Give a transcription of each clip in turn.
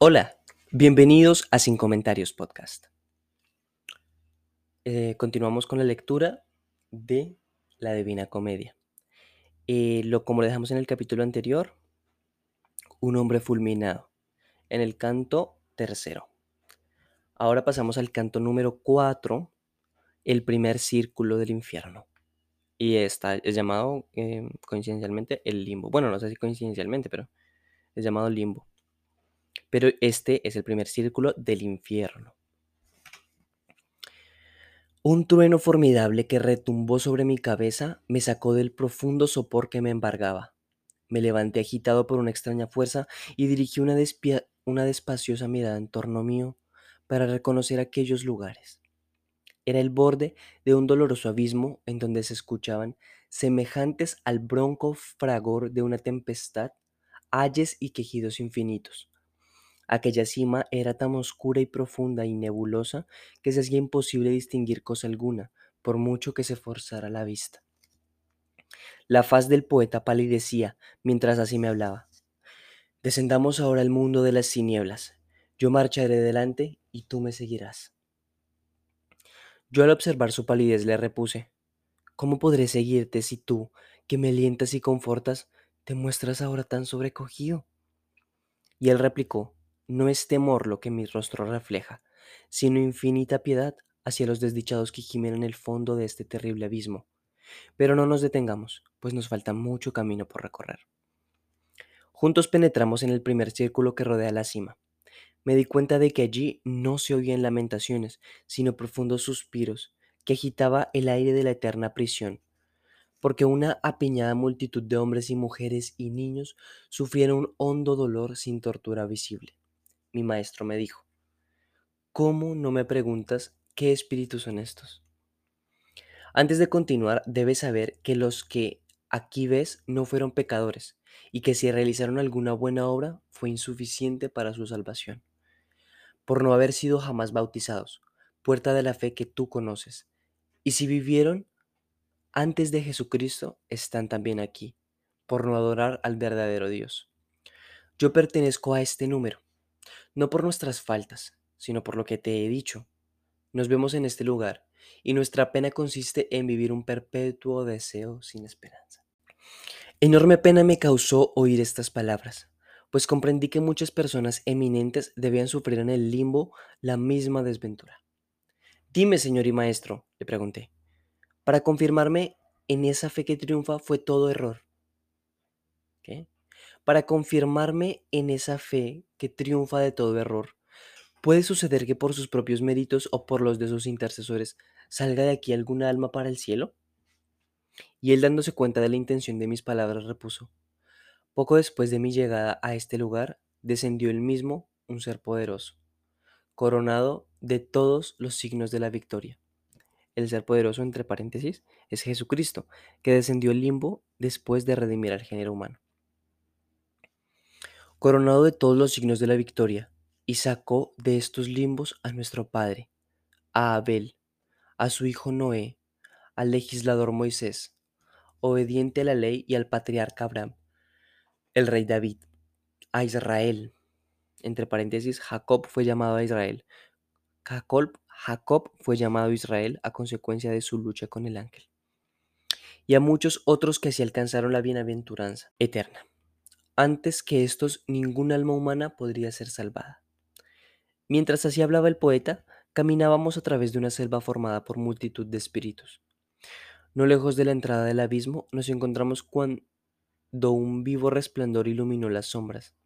Hola, bienvenidos a Sin Comentarios Podcast. Eh, continuamos con la lectura de la Divina Comedia. Eh, lo, como lo dejamos en el capítulo anterior, un hombre fulminado, en el canto tercero. Ahora pasamos al canto número 4, el primer círculo del infierno. Y está, es llamado eh, coincidencialmente el limbo. Bueno, no sé si coincidencialmente, pero es llamado limbo pero este es el primer círculo del infierno. Un trueno formidable que retumbó sobre mi cabeza me sacó del profundo sopor que me embargaba. Me levanté agitado por una extraña fuerza y dirigí una, una despaciosa mirada en torno mío para reconocer aquellos lugares. Era el borde de un doloroso abismo en donde se escuchaban, semejantes al bronco fragor de una tempestad, ayes y quejidos infinitos, Aquella cima era tan oscura y profunda y nebulosa que se hacía imposible distinguir cosa alguna, por mucho que se forzara la vista. La faz del poeta palidecía mientras así me hablaba. Descendamos ahora al mundo de las tinieblas. Yo marcharé delante y tú me seguirás. Yo al observar su palidez le repuse, ¿Cómo podré seguirte si tú, que me alientas y confortas, te muestras ahora tan sobrecogido? Y él replicó, no es temor lo que mi rostro refleja, sino infinita piedad hacia los desdichados que gimen en el fondo de este terrible abismo. Pero no nos detengamos, pues nos falta mucho camino por recorrer. Juntos penetramos en el primer círculo que rodea la cima. Me di cuenta de que allí no se oían lamentaciones, sino profundos suspiros que agitaba el aire de la eterna prisión, porque una apiñada multitud de hombres y mujeres y niños sufrieron un hondo dolor sin tortura visible mi maestro me dijo, ¿cómo no me preguntas qué espíritus son estos? Antes de continuar, debes saber que los que aquí ves no fueron pecadores y que si realizaron alguna buena obra fue insuficiente para su salvación, por no haber sido jamás bautizados, puerta de la fe que tú conoces. Y si vivieron antes de Jesucristo, están también aquí, por no adorar al verdadero Dios. Yo pertenezco a este número no por nuestras faltas, sino por lo que te he dicho. Nos vemos en este lugar, y nuestra pena consiste en vivir un perpetuo deseo sin esperanza. Enorme pena me causó oír estas palabras, pues comprendí que muchas personas eminentes debían sufrir en el limbo la misma desventura. Dime, señor y maestro, le pregunté, para confirmarme en esa fe que triunfa fue todo error. Para confirmarme en esa fe que triunfa de todo error. Puede suceder que por sus propios méritos o por los de sus intercesores salga de aquí alguna alma para el cielo. Y él dándose cuenta de la intención de mis palabras repuso, poco después de mi llegada a este lugar, descendió el mismo un ser poderoso, coronado de todos los signos de la victoria. El ser poderoso, entre paréntesis, es Jesucristo, que descendió el limbo después de redimir al género humano coronado de todos los signos de la victoria, y sacó de estos limbos a nuestro Padre, a Abel, a su hijo Noé, al legislador Moisés, obediente a la ley y al patriarca Abraham, el rey David, a Israel, entre paréntesis, Jacob fue llamado a Israel. Jacob, Jacob fue llamado Israel a consecuencia de su lucha con el ángel. Y a muchos otros que así alcanzaron la bienaventuranza eterna. Antes que estos, ningún alma humana podría ser salvada. Mientras así hablaba el poeta, caminábamos a través de una selva formada por multitud de espíritus. No lejos de la entrada del abismo nos encontramos cuando un vivo resplandor iluminó las sombras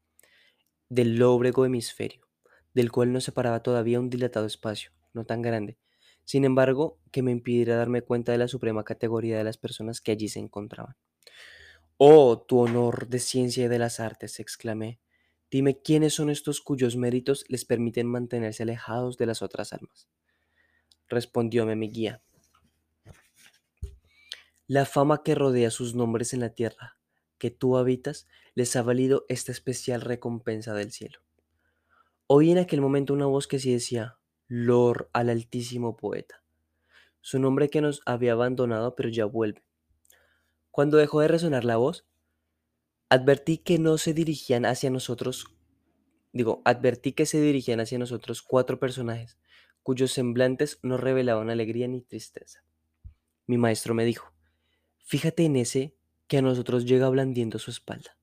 del lóbrego hemisferio, del cual nos separaba todavía un dilatado espacio, no tan grande, sin embargo, que me impidiera darme cuenta de la suprema categoría de las personas que allí se encontraban. Oh, tu honor de ciencia y de las artes, exclamé. Dime quiénes son estos cuyos méritos les permiten mantenerse alejados de las otras almas. Respondióme mi guía. La fama que rodea sus nombres en la tierra que tú habitas les ha valido esta especial recompensa del cielo. Oí en aquel momento una voz que sí decía, Lord al altísimo poeta. Su nombre que nos había abandonado pero ya vuelve. Cuando dejó de resonar la voz, advertí que no se dirigían hacia nosotros digo, advertí que se dirigían hacia nosotros cuatro personajes, cuyos semblantes no revelaban alegría ni tristeza. Mi maestro me dijo, fíjate en ese que a nosotros llega blandiendo su espalda,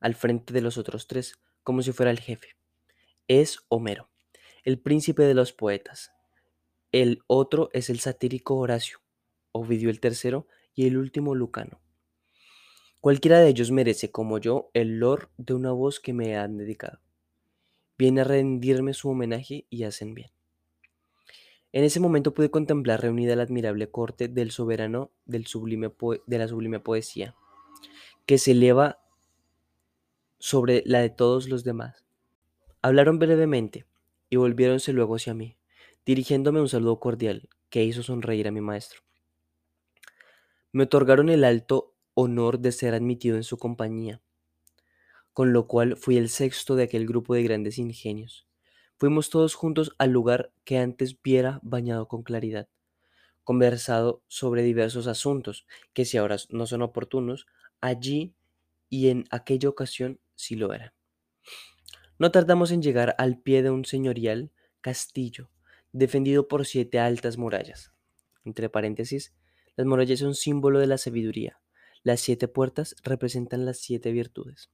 al frente de los otros tres, como si fuera el jefe. Es Homero, el príncipe de los poetas. El otro es el satírico Horacio, Ovidio el tercero y el último Lucano. Cualquiera de ellos merece, como yo, el lord de una voz que me han dedicado. Viene a rendirme su homenaje y hacen bien. En ese momento pude contemplar reunida la admirable corte del soberano de la sublime poesía, que se eleva sobre la de todos los demás. Hablaron brevemente y volviéronse luego hacia mí, dirigiéndome un saludo cordial que hizo sonreír a mi maestro. Me otorgaron el alto honor de ser admitido en su compañía, con lo cual fui el sexto de aquel grupo de grandes ingenios. Fuimos todos juntos al lugar que antes viera bañado con claridad, conversado sobre diversos asuntos que si ahora no son oportunos, allí y en aquella ocasión sí lo eran. No tardamos en llegar al pie de un señorial castillo, defendido por siete altas murallas. Entre paréntesis, las murallas son símbolo de la sabiduría. Las siete puertas representan las siete virtudes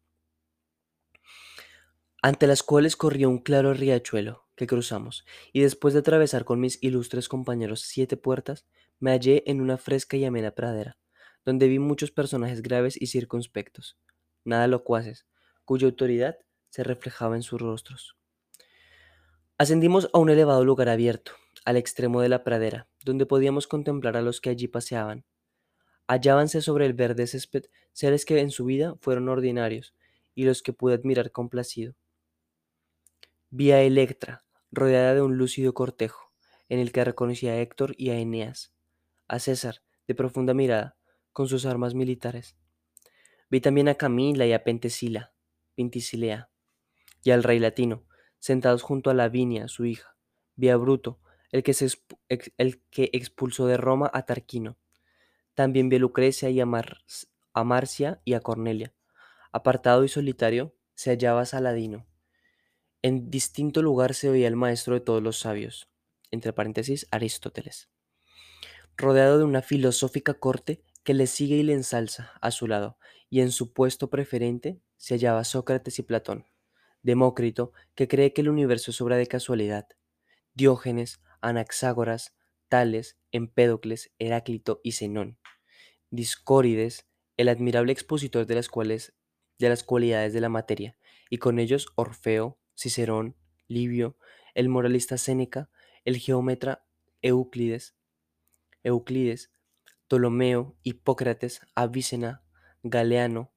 ante las cuales corría un claro riachuelo que cruzamos, y después de atravesar con mis ilustres compañeros siete puertas, me hallé en una fresca y amena pradera, donde vi muchos personajes graves y circunspectos, nada locuaces, cuya autoridad se reflejaba en sus rostros. Ascendimos a un elevado lugar abierto, al extremo de la pradera, donde podíamos contemplar a los que allí paseaban. Hallábanse sobre el verde césped seres que en su vida fueron ordinarios, y los que pude admirar complacido Vi a Electra, rodeada de un lúcido cortejo, en el que reconocí a Héctor y a Eneas, a César, de profunda mirada, con sus armas militares. Vi también a Camila y a Pentesila, Pintisilea, y al rey latino, sentados junto a Lavinia, su hija. Vi a Bruto, el que, el que expulsó de Roma a Tarquino. También vi a Lucrecia y a, a Marcia y a Cornelia. Apartado y solitario se hallaba Saladino, en distinto lugar se oía el maestro de todos los sabios, entre paréntesis Aristóteles, rodeado de una filosófica corte que le sigue y le ensalza a su lado, y en su puesto preferente se hallaba Sócrates y Platón, Demócrito, que cree que el universo es obra de casualidad, Diógenes, Anaxágoras, Tales, Empédocles, Heráclito y Zenón, Discórides, el admirable expositor de las, cuales, de las cualidades de la materia, y con ellos Orfeo, Cicerón, Livio, el moralista Séneca, el geómetra Euclides, Euclides, Ptolomeo, Hipócrates, Avicena, Galeano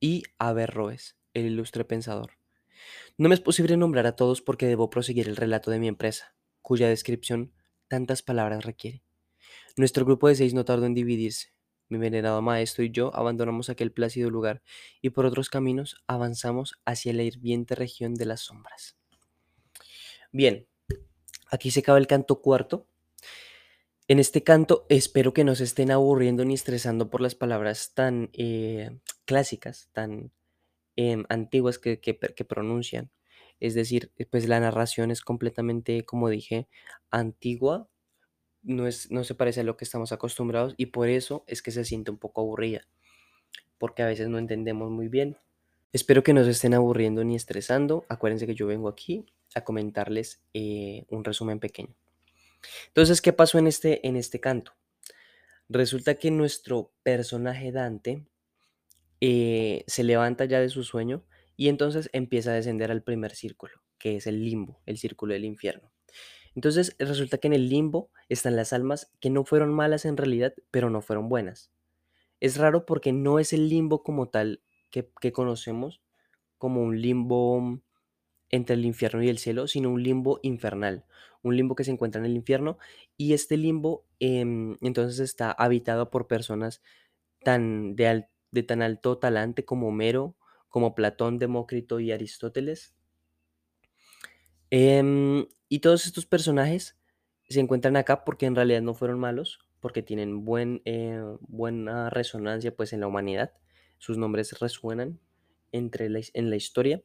y Averroes, el ilustre pensador. No me es posible nombrar a todos porque debo proseguir el relato de mi empresa, cuya descripción tantas palabras requiere. Nuestro grupo de seis no tardó en dividirse. Mi venerado maestro y yo abandonamos aquel plácido lugar y por otros caminos avanzamos hacia la hirviente región de las sombras. Bien, aquí se acaba el canto cuarto. En este canto espero que no se estén aburriendo ni estresando por las palabras tan eh, clásicas, tan em, antiguas que, que, que pronuncian. Es decir, pues la narración es completamente, como dije, antigua, no, es, no se parece a lo que estamos acostumbrados y por eso es que se siente un poco aburrida, porque a veces no entendemos muy bien. Espero que no se estén aburriendo ni estresando. Acuérdense que yo vengo aquí a comentarles eh, un resumen pequeño. Entonces, ¿qué pasó en este, en este canto? Resulta que nuestro personaje Dante eh, se levanta ya de su sueño y entonces empieza a descender al primer círculo, que es el limbo, el círculo del infierno. Entonces resulta que en el limbo están las almas que no fueron malas en realidad, pero no fueron buenas. Es raro porque no es el limbo como tal que, conocemos como un limbo entre el infierno y el cielo, sino un limbo infernal, un limbo que se encuentra en el infierno y este limbo em, entonces está habitado por personas tan de, de tan alto talante como Homero, como Platón, Demócrito y Aristóteles, Em, y todos estos personajes se encuentran acá porque en realidad no fueron malos, porque tienen buen, eh, buena resonancia pues en la humanidad, sus nombres resuenan entre la, en la historia,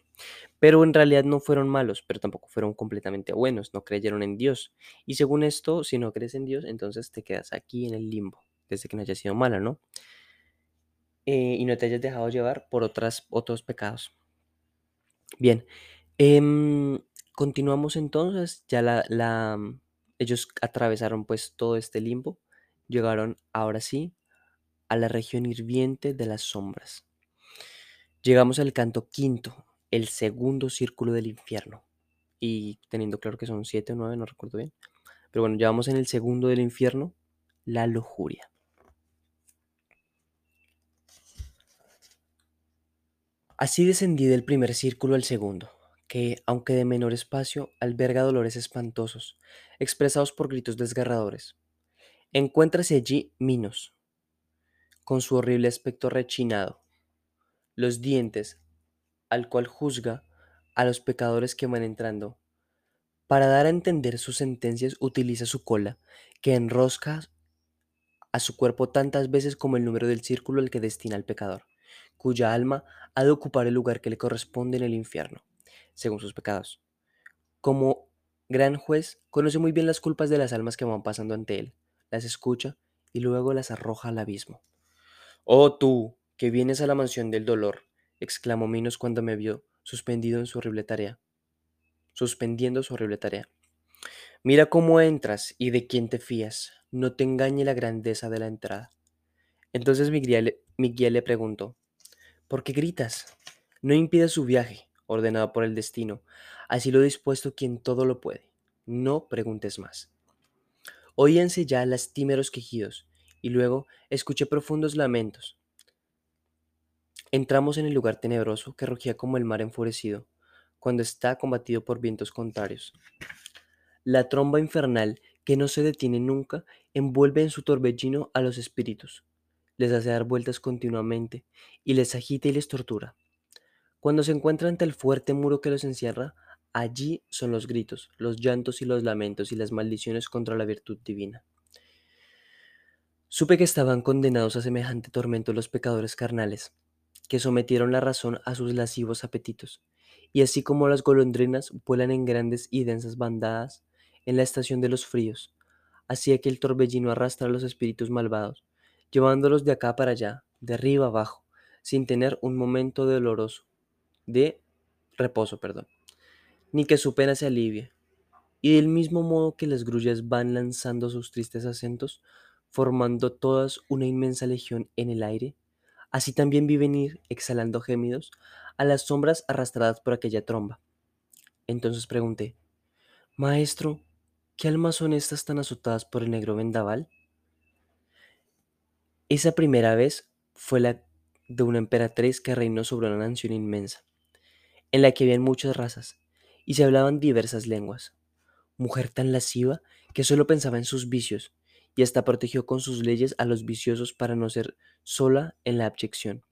pero en realidad no fueron malos, pero tampoco fueron completamente buenos, no creyeron en Dios. Y según esto, si no crees en Dios, entonces te quedas aquí en el limbo, desde que no haya sido mala, ¿no? Eh, y no te hayas dejado llevar por otras, otros pecados. Bien, em, continuamos entonces, ya la, la, ellos atravesaron pues todo este limbo, llegaron ahora sí a la región hirviente de las sombras. Llegamos al canto quinto, el segundo círculo del infierno. Y teniendo claro que son siete o nueve, no recuerdo bien. Pero bueno, ya vamos en el segundo del infierno, la lujuria. Así descendí del primer círculo al segundo, que, aunque de menor espacio, alberga dolores espantosos, expresados por gritos desgarradores. Encuéntrase allí Minos, con su horrible aspecto rechinado, los dientes, al cual juzga a los pecadores que van entrando. Para dar a entender sus sentencias utiliza su cola, que enrosca a su cuerpo tantas veces como el número del círculo al que destina al pecador, cuya alma ha de ocupar el lugar que le corresponde en el infierno, según sus pecados. Como gran juez, conoce muy bien las culpas de las almas que van pasando ante él, las escucha y luego las arroja al abismo. Oh tú, que vienes a la mansión del dolor, exclamó Minos cuando me vio suspendido en su horrible tarea. Suspendiendo su horrible tarea. Mira cómo entras y de quién te fías. No te engañe la grandeza de la entrada. Entonces mi guía le, mi guía le preguntó, ¿por qué gritas? No impidas su viaje, ordenado por el destino. Así lo dispuesto quien todo lo puede. No preguntes más. Oíanse ya lastimeros quejidos, y luego escuché profundos lamentos. Entramos en el lugar tenebroso que rugía como el mar enfurecido, cuando está combatido por vientos contrarios. La tromba infernal, que no se detiene nunca, envuelve en su torbellino a los espíritus, les hace dar vueltas continuamente, y les agita y les tortura. Cuando se encuentran ante el fuerte muro que los encierra, allí son los gritos, los llantos y los lamentos y las maldiciones contra la virtud divina. Supe que estaban condenados a semejante tormento los pecadores carnales, que sometieron la razón a sus lascivos apetitos, y así como las golondrinas vuelan en grandes y densas bandadas en la estación de los fríos, así que el torbellino arrastra a los espíritus malvados, llevándolos de acá para allá, de arriba abajo, sin tener un momento doloroso, de reposo, perdón, ni que su pena se alivie. Y del mismo modo que las grullas van lanzando sus tristes acentos, formando todas una inmensa legión en el aire, así también vi venir, exhalando gemidos, a las sombras arrastradas por aquella tromba. Entonces pregunté, Maestro, ¿qué almas son estas tan azotadas por el negro vendaval? Esa primera vez fue la de una emperatriz que reinó sobre una nación inmensa, en la que habían muchas razas, y se hablaban diversas lenguas. Mujer tan lasciva que solo pensaba en sus vicios, y hasta protegió con sus leyes a los viciosos para no ser sola en la abyección.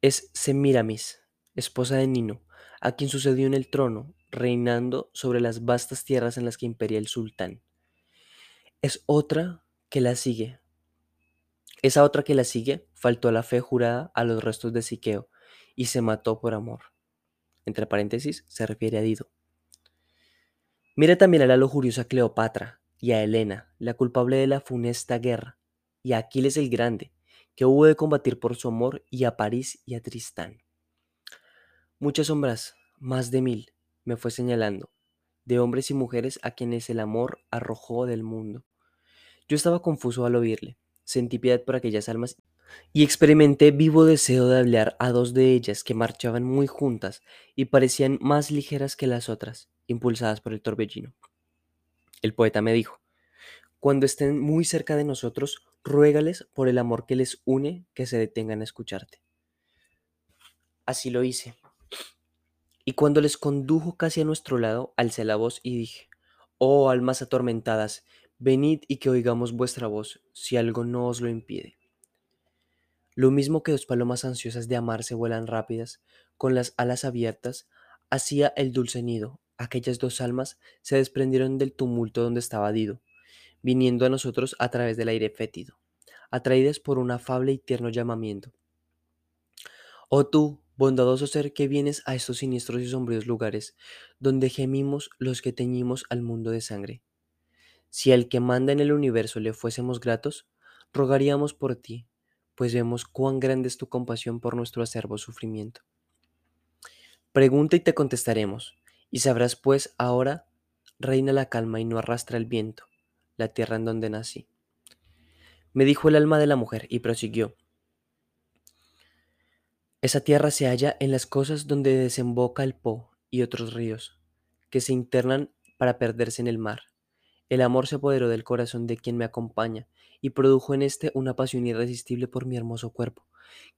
Es Semiramis, esposa de Nino, a quien sucedió en el trono, reinando sobre las vastas tierras en las que imperia el sultán. Es otra que la sigue. Esa otra que la sigue faltó a la fe jurada a los restos de Siqueo y se mató por amor. Entre paréntesis, se refiere a Dido. Mira también a la lujuriosa Cleopatra y a Helena, la culpable de la funesta guerra, y a Aquiles el Grande, que hubo de combatir por su amor, y a París y a Tristán. Muchas sombras, más de mil, me fue señalando, de hombres y mujeres a quienes el amor arrojó del mundo. Yo estaba confuso al oírle, sentí piedad por aquellas almas y experimenté vivo deseo de hablar a dos de ellas que marchaban muy juntas y parecían más ligeras que las otras, impulsadas por el torbellino. El poeta me dijo, cuando estén muy cerca de nosotros, ruégales por el amor que les une que se detengan a escucharte. Así lo hice. Y cuando les condujo casi a nuestro lado, alcé la voz y dije, Oh almas atormentadas, venid y que oigamos vuestra voz, si algo no os lo impide. Lo mismo que dos palomas ansiosas de amarse vuelan rápidas, con las alas abiertas, hacía el dulce nido. Aquellas dos almas se desprendieron del tumulto donde estaba Dido, viniendo a nosotros a través del aire fétido, atraídas por un afable y tierno llamamiento. Oh tú, bondadoso ser que vienes a estos siniestros y sombríos lugares, donde gemimos los que teñimos al mundo de sangre. Si al que manda en el universo le fuésemos gratos, rogaríamos por ti, pues vemos cuán grande es tu compasión por nuestro acervo sufrimiento. Pregunta y te contestaremos, y sabrás pues ahora, reina la calma y no arrastra el viento, la tierra en donde nací. Me dijo el alma de la mujer y prosiguió. Esa tierra se halla en las cosas donde desemboca el Po y otros ríos, que se internan para perderse en el mar. El amor se apoderó del corazón de quien me acompaña y produjo en éste una pasión irresistible por mi hermoso cuerpo,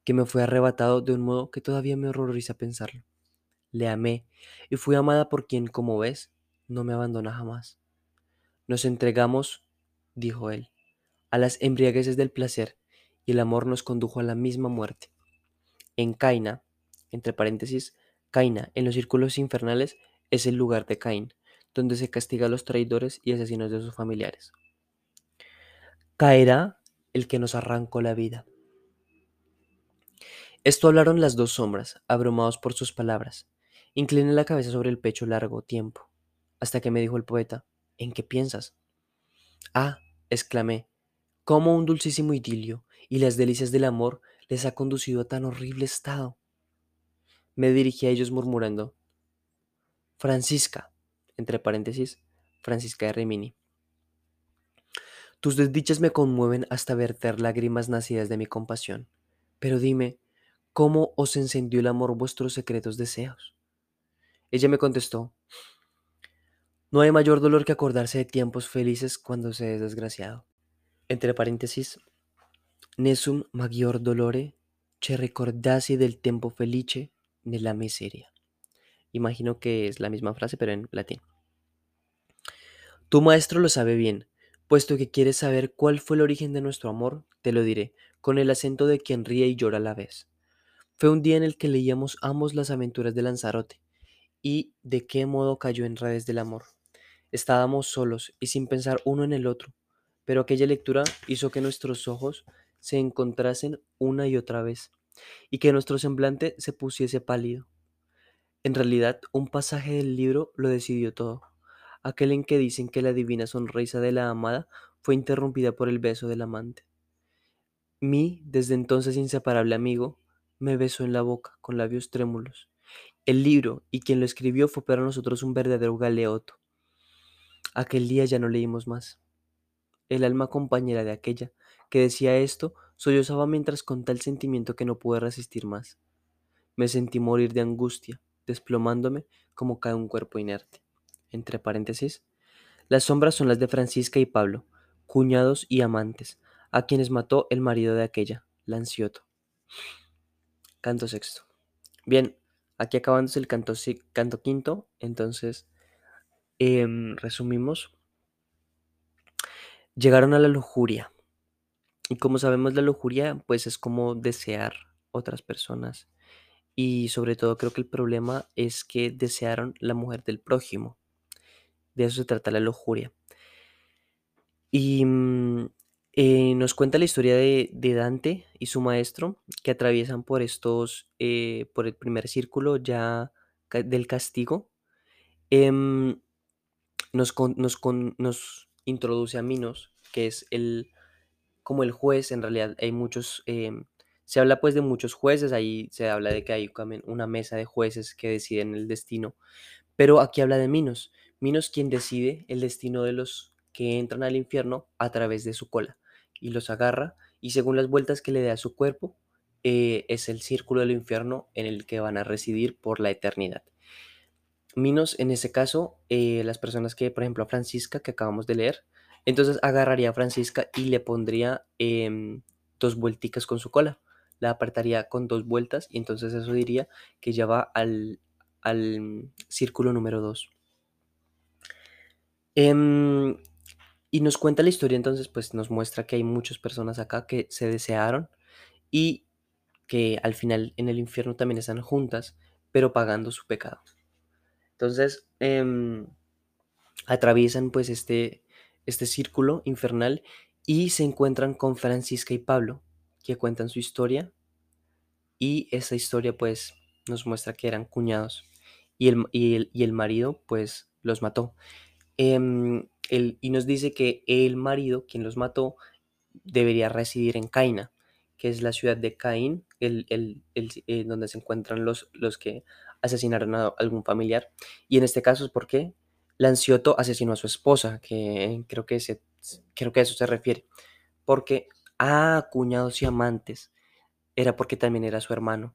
que me fue arrebatado de un modo que todavía me horroriza pensarlo. Le amé y fui amada por quien, como ves, no me abandona jamás. Nos entregamos, dijo él, a las embriagueces del placer y el amor nos condujo a la misma muerte. En Caina, entre paréntesis, Caina, en los círculos infernales, es el lugar de Caín, donde se castiga a los traidores y asesinos de sus familiares. Caerá el que nos arrancó la vida. Esto hablaron las dos sombras, abrumados por sus palabras. Incliné la cabeza sobre el pecho largo tiempo, hasta que me dijo el poeta, ¿en qué piensas? Ah, exclamé, cómo un dulcísimo idilio y las delicias del amor les ha conducido a tan horrible estado. Me dirigí a ellos murmurando, Francisca, entre paréntesis, Francisca de Rimini. Tus desdichas me conmueven hasta verter lágrimas nacidas de mi compasión. Pero dime, ¿cómo os encendió el amor vuestros secretos deseos? Ella me contestó, no hay mayor dolor que acordarse de tiempos felices cuando se es desgraciado. Entre paréntesis, nesum maggior dolore che ricordasi del tempo felice nella miseria. Imagino que es la misma frase, pero en latín. Tu maestro lo sabe bien, puesto que quieres saber cuál fue el origen de nuestro amor, te lo diré, con el acento de quien ríe y llora a la vez. Fue un día en el que leíamos ambos las aventuras de Lanzarote, y de qué modo cayó en redes del amor. Estábamos solos y sin pensar uno en el otro, pero aquella lectura hizo que nuestros ojos se encontrasen una y otra vez, y que nuestro semblante se pusiese pálido. En realidad, un pasaje del libro lo decidió todo, aquel en que dicen que la divina sonrisa de la amada fue interrumpida por el beso del amante. Mi, desde entonces inseparable amigo, me besó en la boca con labios trémulos. El libro y quien lo escribió fue para nosotros un verdadero galeoto. Aquel día ya no leímos más. El alma compañera de aquella que decía esto sollozaba mientras con tal sentimiento que no pude resistir más. Me sentí morir de angustia, desplomándome como cae un cuerpo inerte. Entre paréntesis, las sombras son las de Francisca y Pablo, cuñados y amantes, a quienes mató el marido de aquella, Lancioto. Canto sexto. Bien, aquí acabándose el canto, canto quinto, entonces em, resumimos. Llegaron a la lujuria. Y como sabemos, la lujuria pues es como desear otras personas. Y sobre todo creo que el problema es que desearon la mujer del prójimo. De eso se trata la lujuria. Y mm, eh, nos cuenta la historia de, Dante y su maestro que atraviesan por estos, eh, por el primer círculo ya del castigo. Em, nos, nos, introduce a Minos, que es el, como el juez, en realidad hay muchos, em, se habla pues de muchos jueces, ahí se habla de que hay una mesa de jueces que deciden el destino, pero aquí habla de Minos, Minos quien decide el destino de los que entran al infierno a través de su cola y los agarra y según las vueltas que le dé a su cuerpo, eh, es el círculo del infierno en el que van a residir por la eternidad. Minos, en ese caso, eh, las personas que, por ejemplo, a Francisca, que acabamos de leer, entonces agarraría a Francisca y le pondría em, dos vuelticas con su cola. La apartaría con dos vueltas y entonces eso diría que ya va al, al círculo número 2. Em, y nos cuenta la historia, entonces, pues nos muestra que hay muchas personas acá que se desearon y que al final en el infierno también están juntas, pero pagando su pecado. Entonces, em, atraviesan pues este, este círculo infernal y se encuentran con Francisca y Pablo, que cuentan su historia Y esta historia pues nos muestra que eran cuñados y el, y el, y el marido pues los mató. Em, el, y nos dice que el marido, quien los mató, debería residir en Caina, que es la ciudad de Caín, el, el, eh, donde se encuentran los, los que asesinaron a algún familiar. Y en este caso es porque Lancioto asesinó a su esposa, que creo que, creo que a eso se refiere. Porque, ah, cuñados y amantes, era porque también era su hermano.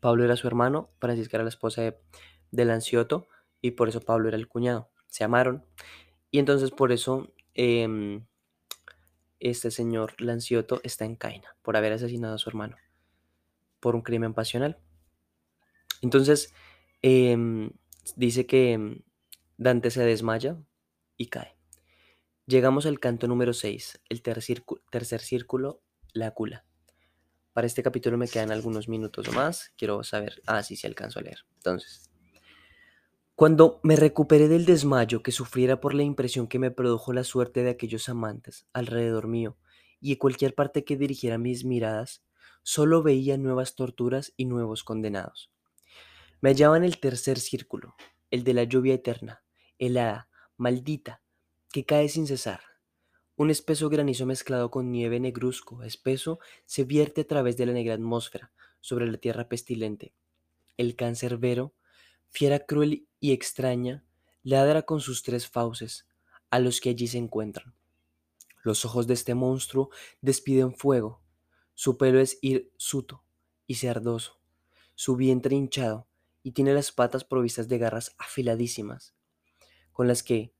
Pablo era su hermano, Francisca era la esposa de, de Lancioto, y por eso Pablo era el cuñado. Se amaron. Y entonces por eso em, este señor Lancioto está en Caina, por haber asesinado a su hermano, por un crimen pasional. Entonces, em, dice que Dante se desmaya y cae. Llegamos al canto número 6, el tercer círculo, la cula. Para este capítulo me quedan algunos minutos o más. Quiero saber, ah, sí, sí alcanzo a leer. Entonces, cuando me recuperé del desmayo que sufriera por la impresión que me produjo la suerte de aquellos amantes alrededor mío y en cualquier parte que dirigiera mis miradas, solo veía nuevas torturas y nuevos condenados. Me hallaba en el tercer círculo, el de la lluvia eterna, helada, maldita, que cae sin cesar. Un espeso granizo mezclado con nieve negruzco, espeso, se vierte a través de la negra atmósfera sobre la tierra pestilente. El cancerbero, fiera cruel y extraña, ladra con sus tres fauces a los que allí se encuentran. Los ojos de este monstruo despiden fuego, su pelo es hirsuto y cerdoso, su vientre hinchado, y tiene las patas provistas de garras afiladísimas, con las que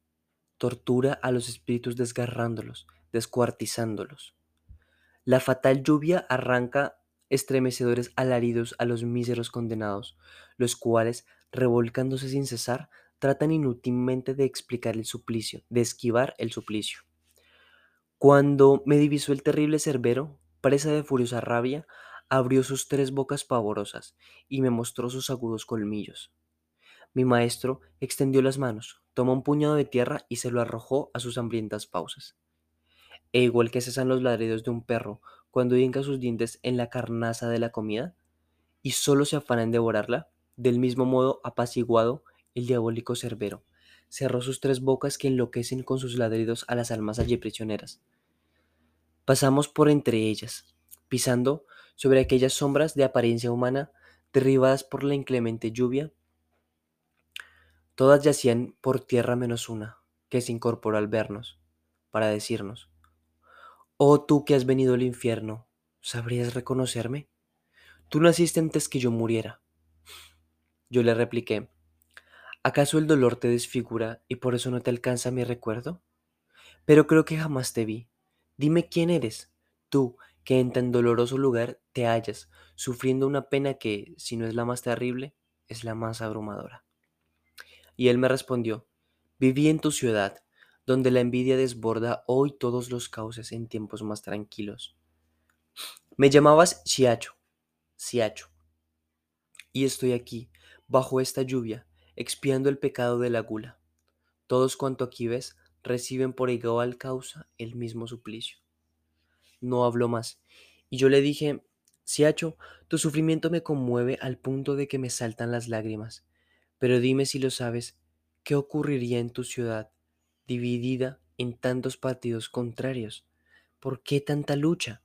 tortura a los espíritus desgarrándolos, descuartizándolos. La fatal lluvia arranca estremecedores alaridos a los míseros condenados, los cuales, revolcándose sin cesar, tratan inútilmente de explicar el suplicio, de esquivar el suplicio. Cuando me divisó el terrible cerbero, presa de furiosa rabia, abrió sus tres bocas pavorosas y me mostró sus agudos colmillos. Mi maestro extendió las manos, tomó un puñado de tierra y se lo arrojó a sus hambrientas pausas. E igual que cesan los ladridos de un perro cuando hinca sus dientes en la carnaza de la comida y solo se afana en devorarla, del mismo modo apaciguado el diabólico cerbero cerró sus tres bocas que enloquecen con sus ladridos a las almas allí prisioneras. Pasamos por entre ellas, pisando sobre aquellas sombras de apariencia humana derribadas por la inclemente lluvia. Todas yacían por tierra menos una, que se incorporó al vernos, para decirnos, Oh tú que has venido al infierno, ¿sabrías reconocerme? Tú naciste antes que yo muriera. Yo le repliqué, ¿acaso el dolor te desfigura y por eso no te alcanza mi recuerdo? Pero creo que jamás te vi. Dime quién eres, tú que en tan doloroso lugar te hallas, sufriendo una pena que, si no es la más terrible, es la más abrumadora. Y él me respondió, viví en tu ciudad, donde la envidia desborda hoy todos los cauces en tiempos más tranquilos. Me llamabas Siacho, Siacho, y estoy aquí, bajo esta lluvia, expiando el pecado de la gula. Todos cuanto aquí ves reciben por igual causa el mismo suplicio no habló más. Y yo le dije, Siacho, tu sufrimiento me conmueve al punto de que me saltan las lágrimas. Pero dime si lo sabes, ¿qué ocurriría en tu ciudad, dividida en tantos partidos contrarios? ¿Por qué tanta lucha?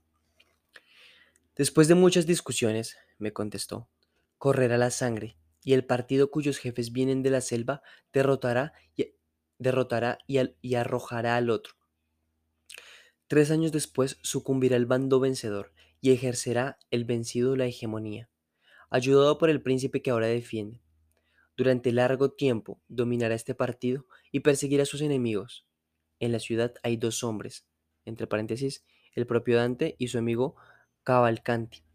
Después de muchas discusiones, me contestó, correrá la sangre, y el partido cuyos jefes vienen de la selva derrotará y, derrotará y arrojará al otro Tres años después sucumbirá el bando vencedor y ejercerá el vencido la hegemonía, ayudado por el príncipe que ahora defiende. Durante largo tiempo dominará este partido y perseguirá a sus enemigos. En la ciudad hay dos hombres, entre paréntesis, el propio Dante y su amigo Cavalcanti.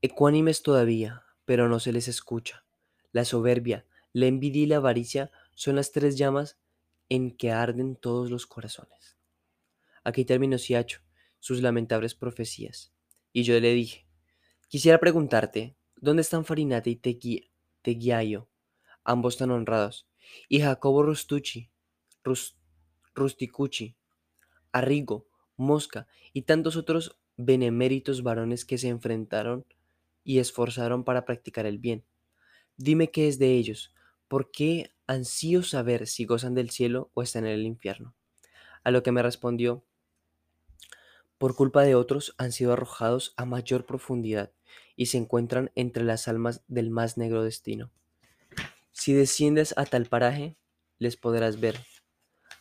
Ecuánimes todavía, pero no se les escucha. La soberbia, la envidia y la avaricia son las tres llamas en que arden todos los corazones. Aquí terminó Siacho sus lamentables profecías, y yo le dije, quisiera preguntarte, ¿dónde están Farinate y Teguiayo, ambos tan honrados, y Jacobo Rustucci, Rusticucci, Arrigo, Mosca y tantos otros beneméritos varones que se enfrentaron y esforzaron para practicar el bien. Dime qué es de ellos, ¿por qué ansío saber si gozan del cielo o están en el infierno? A lo que me respondió, por culpa de otros han sido arrojados a mayor profundidad y se encuentran entre las almas del más negro destino. Si desciendes a tal paraje, les podrás ver,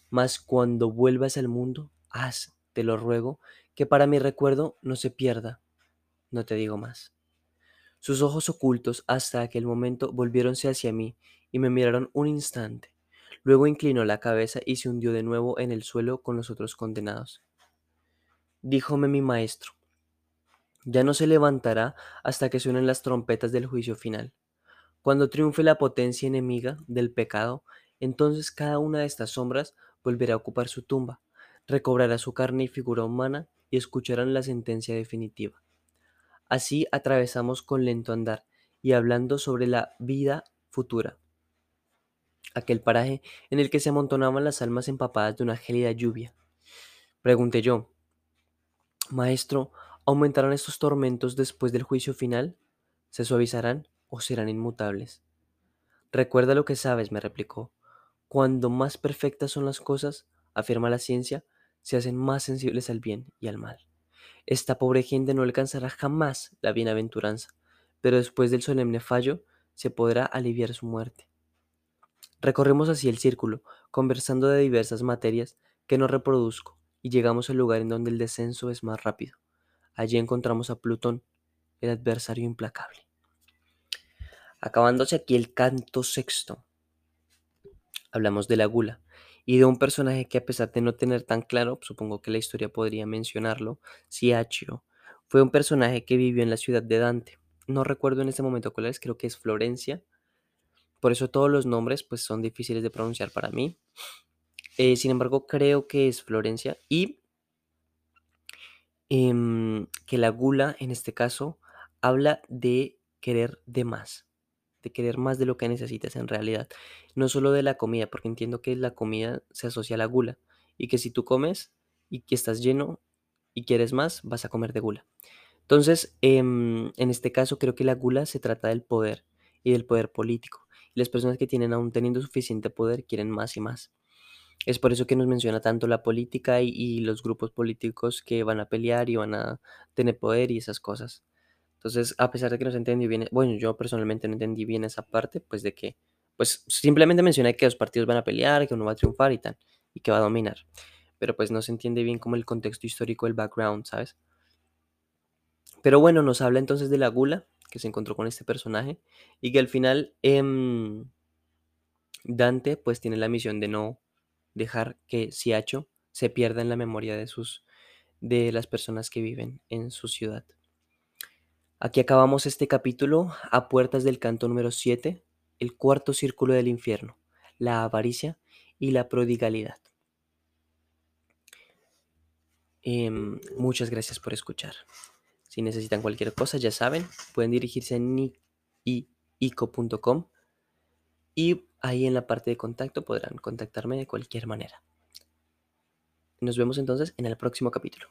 mas cuando vuelvas al mundo, haz, te lo ruego, que para mi recuerdo no se pierda. No te digo más. Sus ojos ocultos hasta aquel momento volviéronse hacia mí y me miraron un instante. Luego inclinó la cabeza y se hundió de nuevo en el suelo con los otros condenados. Díjome mi maestro, ya no se levantará hasta que suenen las trompetas del juicio final. Cuando triunfe la potencia enemiga del pecado, entonces cada una de estas sombras volverá a ocupar su tumba, recobrará su carne y figura humana y escucharán la sentencia definitiva. Así atravesamos con lento andar y hablando sobre la vida futura, aquel paraje en el que se amontonaban las almas empapadas de una gélida lluvia. Pregunté yo, Maestro, ¿aumentarán estos tormentos después del juicio final? ¿Se suavizarán o serán inmutables? Recuerda lo que sabes, me replicó. Cuando más perfectas son las cosas, afirma la ciencia, se hacen más sensibles al bien y al mal. Esta pobre gente no alcanzará jamás la bienaventuranza, pero después del solemne fallo se podrá aliviar su muerte. Recorremos así el círculo, conversando de diversas materias que no reproduzco, y llegamos al lugar en donde el descenso es más rápido. Allí encontramos a Plutón, el adversario implacable. Acabándose aquí el canto sexto, hablamos de la gula, y de un personaje que a pesar de no tener tan claro, supongo que la historia podría mencionarlo, Ciaccio, fue un personaje que vivió en la ciudad de Dante. No recuerdo en este momento cuál es, creo que es Florencia. Por eso todos los nombres pues son difíciles de pronunciar para mí. Eh, sin embargo, creo que es Florencia y em, que la gula en este caso habla de querer de más querer más de lo que necesitas en realidad. No solo de la comida, porque entiendo que la comida se asocia a la gula y que si tú comes y que estás lleno y quieres más, vas a comer de gula. Entonces, em, en este caso creo que la gula se trata del poder y del poder político. Y las personas que tienen aún teniendo suficiente poder quieren más y más. Es por eso que nos menciona tanto la política y, y los grupos políticos que van a pelear y van a tener poder y esas cosas. Entonces, a pesar de que no se entendió bien, bueno, yo personalmente no entendí bien esa parte, pues de que, pues simplemente mencioné que los partidos van a pelear, que uno va a triunfar y tal, y que va a dominar. Pero pues no se entiende bien como el contexto histórico, el background, ¿sabes? Pero bueno, nos habla entonces de la gula que se encontró con este personaje y que al final em, Dante pues tiene la misión de no dejar que Siacho se pierda en la memoria de sus de las personas que viven en su ciudad. Aquí acabamos este capítulo a puertas del canto número 7, el cuarto círculo del infierno, la avaricia y la prodigalidad. Em, muchas gracias por escuchar. Si necesitan cualquier cosa, ya saben, pueden dirigirse a niico.com y ahí en la parte de contacto podrán contactarme de cualquier manera. Nos vemos entonces en el próximo capítulo.